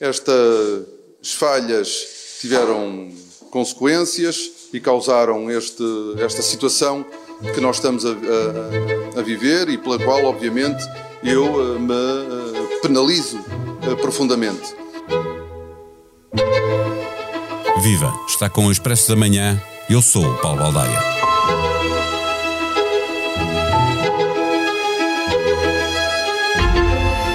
Estas falhas tiveram consequências e causaram este, esta situação que nós estamos a, a, a, viver e pela qual, obviamente, eu eh, me eh, penalizo eh, profundamente. Viva! Está com o Expresso da Manhã. Eu sou o Paulo Baldaia.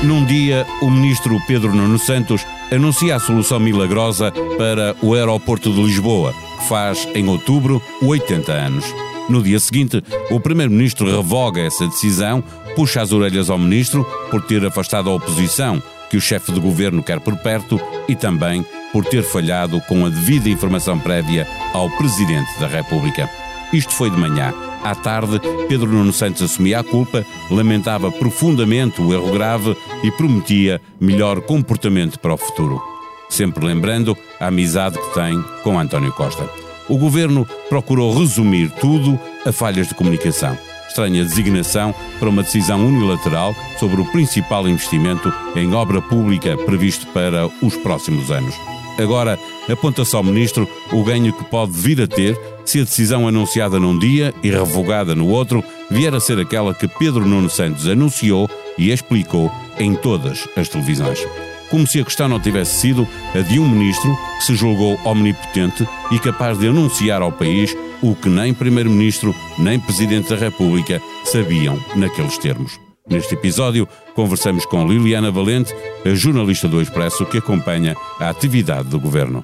Num dia, o ministro Pedro Nuno Santos anuncia a solução milagrosa para o aeroporto de Lisboa, que faz em outubro 80 anos. No dia seguinte, o primeiro-ministro revoga essa decisão, puxa as orelhas ao ministro por ter afastado a oposição, que o chefe de governo quer por perto, e também por ter falhado com a devida informação prévia ao presidente da República. Isto foi de manhã. À tarde, Pedro Nuno Santos assumia a culpa, lamentava profundamente o erro grave e prometia melhor comportamento para o futuro. Sempre lembrando a amizade que tem com António Costa. O governo procurou resumir tudo a falhas de comunicação. Estranha designação para uma decisão unilateral sobre o principal investimento em obra pública previsto para os próximos anos. Agora, aponta-se ao ministro o ganho que pode vir a ter se a decisão anunciada num dia e revogada no outro vier a ser aquela que Pedro Nuno Santos anunciou e explicou em todas as televisões. Como se a questão não tivesse sido a de um ministro que se julgou omnipotente e capaz de anunciar ao país o que nem Primeiro-Ministro nem Presidente da República sabiam naqueles termos. Neste episódio, conversamos com Liliana Valente, a jornalista do Expresso que acompanha a atividade do governo.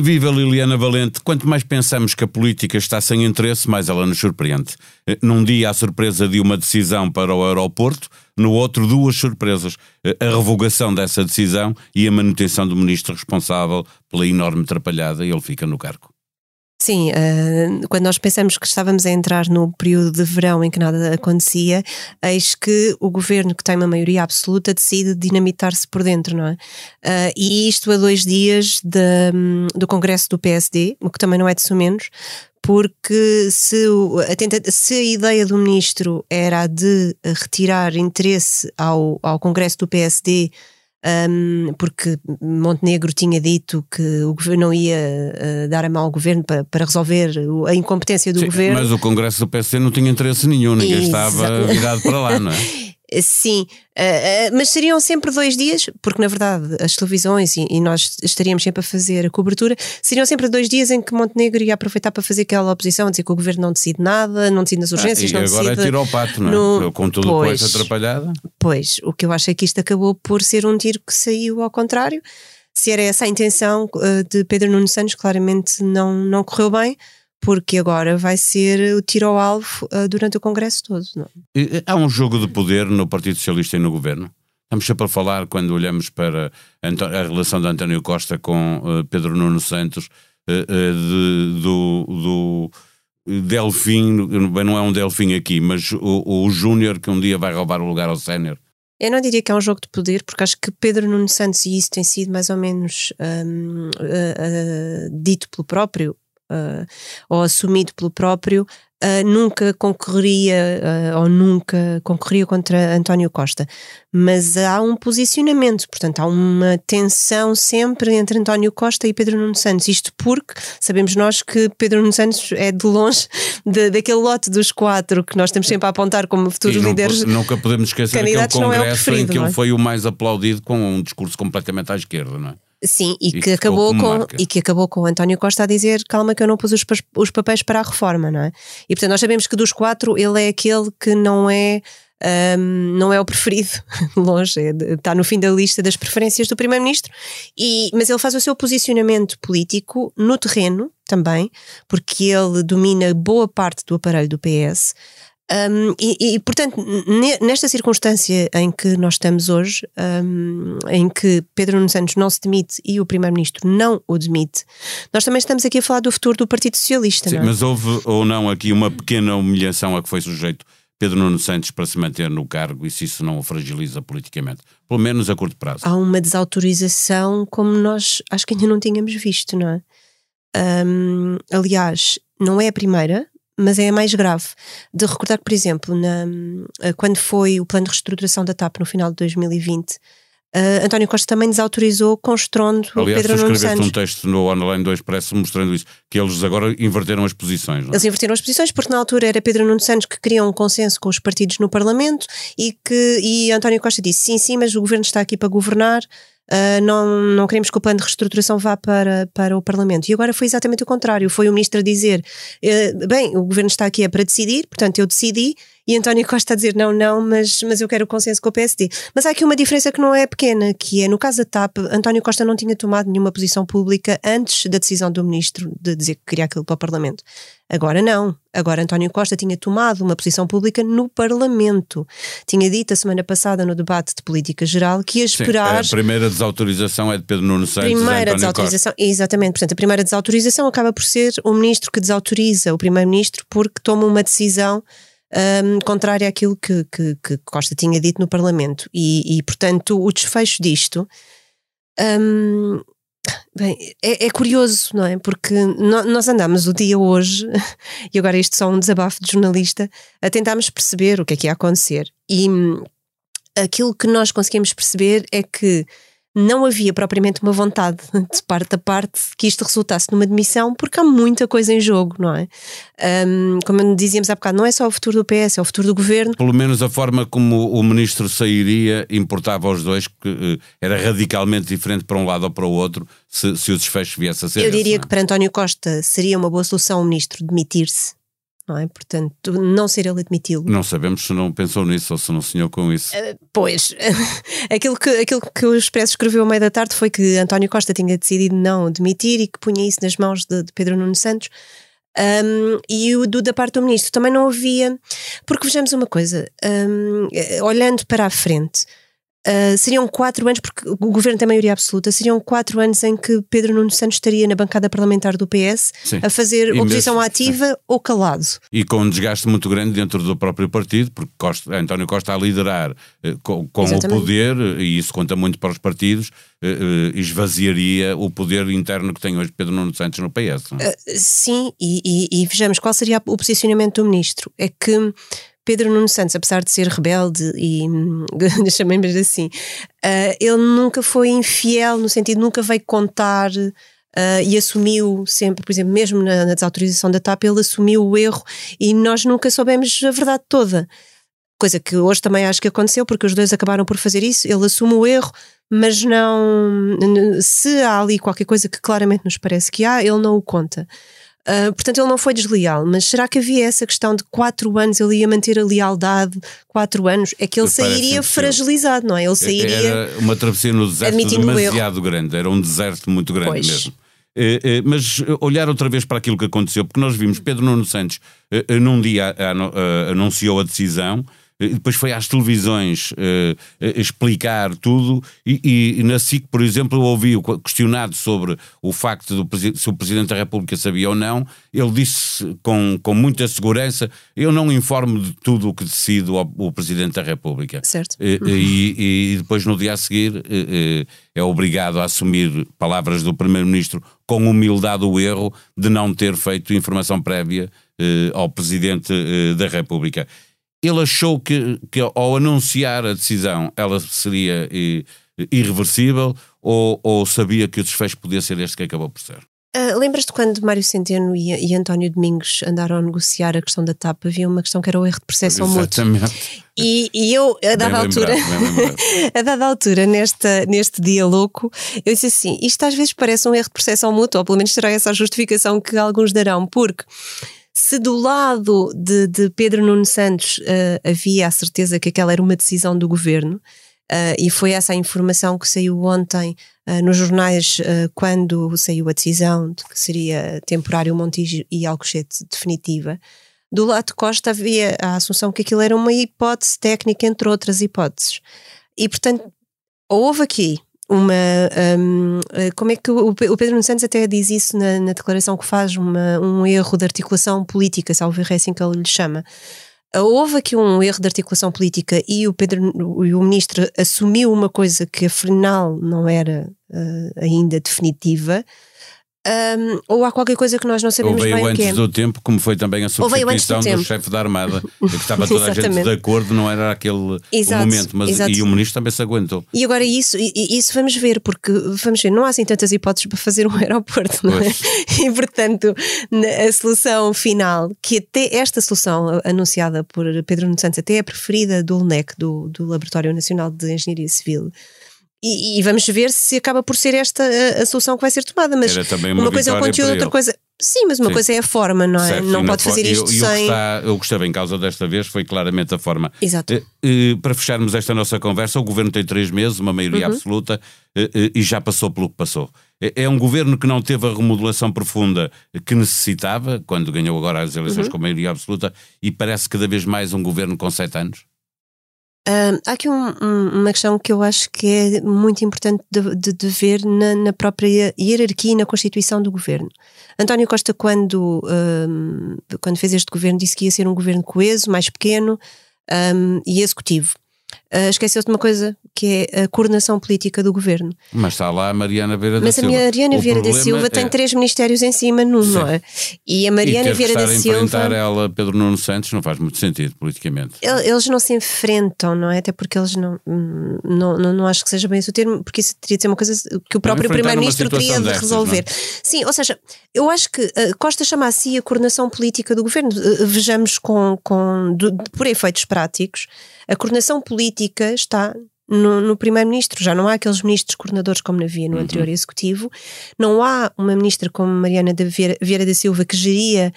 Viva Liliana Valente. Quanto mais pensamos que a política está sem interesse, mais ela nos surpreende. Num dia, a surpresa de uma decisão para o aeroporto, no outro, duas surpresas. A revogação dessa decisão e a manutenção do ministro responsável pela enorme atrapalhada, e ele fica no cargo. Sim, uh, quando nós pensamos que estávamos a entrar no período de verão em que nada acontecia, eis que o governo, que tem uma maioria absoluta, decide dinamitar-se por dentro, não é? Uh, e isto a dois dias de, um, do Congresso do PSD, o que também não é de sumenos, porque se, a, tenta, se a ideia do ministro era de retirar interesse ao, ao Congresso do PSD um, porque Montenegro tinha dito que o governo não ia uh, dar a mão ao governo para, para resolver a incompetência do Sim, governo. Mas o Congresso do PC não tinha interesse nenhum, ninguém estava virado para lá, não é? Sim, uh, uh, mas seriam sempre dois dias, porque na verdade as televisões e, e, nós estaríamos sempre a fazer a cobertura, seriam sempre dois dias em que Montenegro ia aproveitar para fazer aquela oposição, dizer que o governo não decide nada, não decide nas ah, urgências, ah, não agora decide. é tiro ao pato, não é? No... Com tudo pois, com essa atrapalhada. Pois, o que eu acho é que isto acabou por ser um tiro que saiu ao contrário. Se era essa a intenção uh, de Pedro Nuno Santos, claramente não, não correu bem porque agora vai ser o tiro ao alvo uh, durante o Congresso todo. Não? É? Há um jogo de poder no Partido Socialista e no Governo? Estamos sempre a falar, quando olhamos para a relação de António Costa com uh, Pedro Nuno Santos, uh, de, do, do Delfim, não é um Delfim aqui, mas o, o Júnior que um dia vai roubar o lugar ao Sénior. Eu não diria que é um jogo de poder, porque acho que Pedro Nuno Santos, e isso tem sido mais ou menos um, uh, uh, dito pelo próprio, uh, ou assumido pelo próprio, uh, nunca concorreria uh, ou nunca concorreria contra António Costa. Mas há um posicionamento, portanto, há uma tensão sempre entre António Costa e Pedro Nuno Santos. Isto porque sabemos nós que Pedro Nuno Santos é de longe de, daquele lote dos quatro que nós temos sempre a apontar como futuros não, líderes. Nunca podemos esquecer aquele congresso é em que ele é? foi o mais aplaudido com um discurso completamente à esquerda, não é? Sim, e, e que, acabou com e que acabou com o António Costa a dizer calma que eu não pus os, os papéis para a reforma, não é? E portanto nós sabemos que dos quatro ele é aquele que não é um, não é o preferido, longe, é está no fim da lista das preferências do Primeiro-Ministro, mas ele faz o seu posicionamento político no terreno também, porque ele domina boa parte do aparelho do PS Um, e, e, portanto, nesta circunstância em que nós estamos hoje, um, em que Pedro Nuno Santos não se demite e o Primeiro-Ministro não o demite, nós também estamos aqui a falar do futuro do Partido Socialista. Sim, é? mas houve ou não aqui uma pequena humilhação a que foi sujeito Pedro Nuno Santos para se manter no cargo e se isso não o fragiliza politicamente, pelo menos a curto prazo? Há uma desautorização como nós acho que ainda não tínhamos visto, não é? Um, aliás, não é a primeira, mas é a mais grave. De recordar que, por exemplo, na, quando foi o plano de reestruturação da TAP no final de 2020, Uh, António Costa também desautorizou com estrondo Aliás, Pedro Nuno Santos. um texto no Online 2 Expresso mostrando isso, que eles agora inverteram as posições. Não? É? Eles inverteram as posições porque na altura era Pedro Nuno Santos que queria um consenso com os partidos no Parlamento e que e António Costa disse sim, sim, mas o governo está aqui para governar Uh, não, não queremos que o plano de reestruturação vá para, para o Parlamento. E agora foi exatamente o contrário. Foi o ministro a dizer: uh, bem, o governo está aqui é para decidir, portanto eu decidi, e António Costa a dizer: não, não, mas, mas eu quero o consenso com o PSD. Mas há aqui uma diferença que não é pequena, que é no caso da TAP, António Costa não tinha tomado nenhuma posição pública antes da decisão do ministro de dizer que queria aquilo para o Parlamento. Agora não. Agora António Costa tinha tomado uma posição pública no Parlamento. Tinha dito a semana passada no debate de política geral que ia esperar. Sim, a primeira desautorização é de Pedro Nuno Santos. Primeira desautorização, Costa. exatamente. Portanto, a primeira desautorização acaba por ser o ministro que desautoriza o primeiro-ministro porque toma uma decisão um, contrária àquilo que, que, que, Costa tinha dito no Parlamento. E, e portanto, o desfecho disto. Um, Bem, é, é, curioso, não é? Porque nós andamos o dia hoje, e agora isto só um desabafo de jornalista, a tentarmos perceber o que é que ia acontecer. E hum, aquilo que nós conseguimos perceber é que não havia propriamente uma vontade de parte a parte que isto resultasse numa demissão, porque há muita coisa em jogo, não é? Um, como dizíamos há bocado, não é só o futuro do PS, é o futuro do governo. Pelo menos a forma como o ministro sairia importava aos dois, que uh, era radicalmente diferente para um lado ou para o outro, se, se o desfecho viesse a ser. Eu diria esse, que para António Costa seria uma boa solução o ministro demitir-se não é? Portanto, não ser ele admiti-lo. Não sabemos se não pensou nisso ou se não sonhou com isso. Uh, pois, aquilo, que, aquilo que o Expresso escreveu ao meio da tarde foi que António Costa tinha decidido não demitir e que punha isso nas mãos de, de Pedro Nuno Santos. Um, e o do, da parte do ministro também não havia, porque vejamos uma coisa, um, olhando para a frente, Uh, seriam quatro anos, porque o governo tem maioria absoluta, seriam quatro anos em que Pedro Nuno Santos estaria na bancada parlamentar do PS Sim. a fazer e oposição mesmo, ativa é. ou calado. E com um desgaste muito grande dentro do próprio partido, porque Costa, António Costa a liderar eh, com, com o poder, e isso conta muito para os partidos, eh, eh, esvaziaria o poder interno que tem hoje Pedro Nuno Santos no PS. Uh, sim, e, e, e vejamos qual seria o posicionamento do ministro. É que Pedro Nuno Santos, apesar de ser rebelde e chamemos assim, uh, ele nunca foi infiel, no sentido nunca veio contar uh, e assumiu sempre, por exemplo, mesmo na, na, desautorização da TAP, ele assumiu o erro e nós nunca soubemos a verdade toda. Coisa que hoje também acho que aconteceu, porque os dois acabaram por fazer isso, ele assume o erro, mas não. Se há ali qualquer coisa que claramente nos parece que há, ele não o conta. Uh, portanto, ele não foi desleal, mas será que havia essa questão de quatro anos, ele ia manter a lealdade quatro anos? É que ele sairia fragilizado, não é? Ele sairia. Era uma travessia no deserto demasiado grande, era um deserto muito grande pois. mesmo. Eh, eh, mas olhar outra vez para aquilo que aconteceu, porque nós vimos Pedro Nuno Santos eh, num dia anunciou a decisão depois foi às televisões uh, explicar tudo e, e, na SIC, por exemplo, eu ouvi questionado sobre o facto do se o Presidente da República sabia ou não, ele disse com, com muita segurança, eu não informo de tudo o que decido o, o Presidente da República. Certo. E, e, e, depois no dia a seguir é obrigado a assumir palavras do Primeiro-Ministro com humildade o erro de não ter feito informação prévia ao Presidente da República ele achou que, que ao anunciar a decisão ela seria irreversível ou, ou sabia que o desfecho podia ser este que acabou por ser? Uh, Lembras-te quando Mário Centeno e, e, António Domingos andaram a negociar a questão da TAP? Havia uma questão que era o erro de processo mútuo. E, e eu, a dada altura, a dada altura, nesta, neste dia louco, eu disse assim: isto às vezes parece um erro de processo mútuo, ou pelo menos será essa a justificação que alguns darão, porque se do lado de, de Pedro Nuno Santos uh, havia a certeza que aquela era uma decisão do governo, uh, e foi essa a informação que saiu ontem uh, nos jornais quando saiu a decisão de que seria temporário Montijo e Alcochete definitiva, Do lado de Costa havia a assunção que aquilo era uma hipótese técnica, entre outras hipóteses. E, portanto, houve aqui uma. Um, eh, como é que o, Pedro Nunes Santos até diz isso na, na declaração que faz, uma, um erro de articulação política, salvo é assim que ele lhe chama. Houve aqui um erro de articulação política e o Pedro o ministro assumiu uma coisa que afinal não era uh, ainda definitiva um, ou há qualquer coisa que nós não sabemos ou veio bem antes o que é. do tempo, como foi também a substituição do, do chefe da Armada, que estava toda a gente de acordo, não era aquele Exato. momento, mas e o ministro também se aguentou. E agora isso, isso vamos ver, porque vamos ver, não há assim tantas hipóteses para fazer um aeroporto, não é? E portanto, a solução final, que até esta solução anunciada por Pedro Nunes Santos até é a preferida do LNEC, do, do Laboratório Nacional de Engenharia Civil e, e, vamos ver se acaba por ser esta a, a solução que vai ser tomada. Mas uma, uma coisa é o conteúdo, outra coisa. Sim, mas uma Sim. coisa é a forma, não é? Certo, não pode fazer isto e, sem. E o, que estava em causa desta vez foi claramente a forma. Exato. Eh, eh, para fecharmos esta nossa conversa, o governo tem três meses, uma maioria uhum. absoluta, eh, e já passou pelo que passou. É, é um governo que não teve a remodelação profunda que necessitava, quando ganhou agora as eleições uhum. com maioria absoluta, e parece cada vez mais um governo com sete anos? Uh, há aqui um, um, uma questão que eu acho que é muito importante de, de, de ver na, na, própria hierarquia e na constituição do governo. António Costa, quando, quando fez este governo, disse que ia ser um governo coeso, mais pequeno e executivo. Uh, Esqueceu-se de uma coisa que é a coordenação política do governo. Mas está lá a Mariana Vieira da Silva. Mas a Mariana Vieira da Silva é... tem três ministérios em cima num, não é? E a Mariana e Vieira da Silva. enfrentar ela, Pedro Nuno Santos, não faz muito sentido politicamente. Eles não se enfrentam, não é? Até porque eles não. Não, não, não acho que seja bem esse o termo, porque isso teria de ser uma coisa que o próprio Primeiro-Ministro teria de resolver. Não? É? Sim, ou seja, eu acho que uh, Costa chama a si a coordenação política do governo. Uh, vejamos com, com, do, por efeitos práticos, a coordenação política está no, no primeiro-ministro. Já não há aqueles ministros coordenadores como havia no uhum. anterior executivo. Não há uma ministra como Mariana de Vieira, Vieira da Silva que geria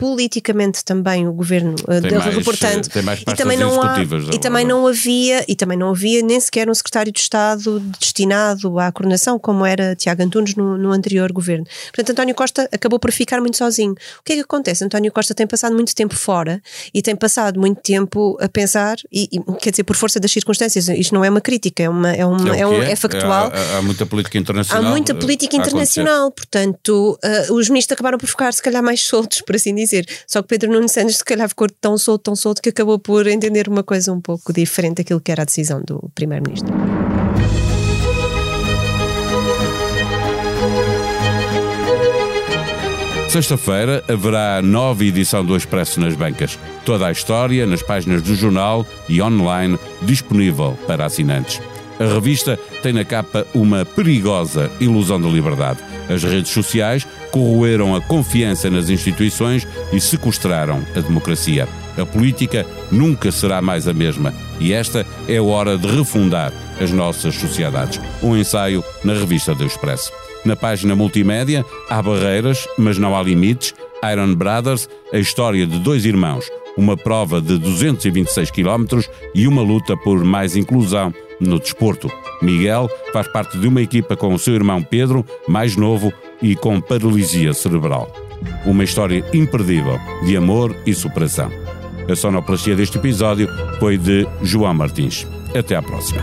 politicamente também o governo uh, mais, reportando e também não há, e também não havia e também não havia nem sequer um secretário de Estado destinado à coordenação como era Tiago Antunes no, no, anterior governo. Portanto, António Costa acabou por ficar muito sozinho. O que é que acontece? António Costa tem passado muito tempo fora e tem passado muito tempo a pensar e, e quer dizer por força das circunstâncias. Isto não é uma crítica, é uma é, uma, é, é, um, é factual. Há, há, muita política internacional. Há muita política internacional. Portanto, uh, os ministros acabaram por ficar se calhar mais soltos, por assim dizer dizer. Só que Pedro Nuno Santos se calhar ficou tão solto, tão solto que acabou por entender uma coisa um pouco diferente daquilo que era a decisão do Primeiro-Ministro. Sexta-feira haverá nova edição do Expresso nas bancas. Toda a história nas páginas do jornal e online disponível para assinantes. A revista tem na capa uma perigosa ilusão de liberdade. As redes sociais corroeram a confiança nas instituições e sequestraram a democracia. A política nunca será mais a mesma e esta é a hora de refundar as nossas sociedades. Um ensaio na revista do Expresso. Na página multimédia há barreiras, mas não há limites. Iron Brothers, a história de dois irmãos, uma prova de 226 km e uma luta por mais inclusão no desporto. Miguel faz parte de uma equipa com o seu irmão Pedro, mais novo e com paralisia cerebral. Uma história imperdível de amor e superação. A sonoplastia deste episódio foi de João Martins. Até à próxima.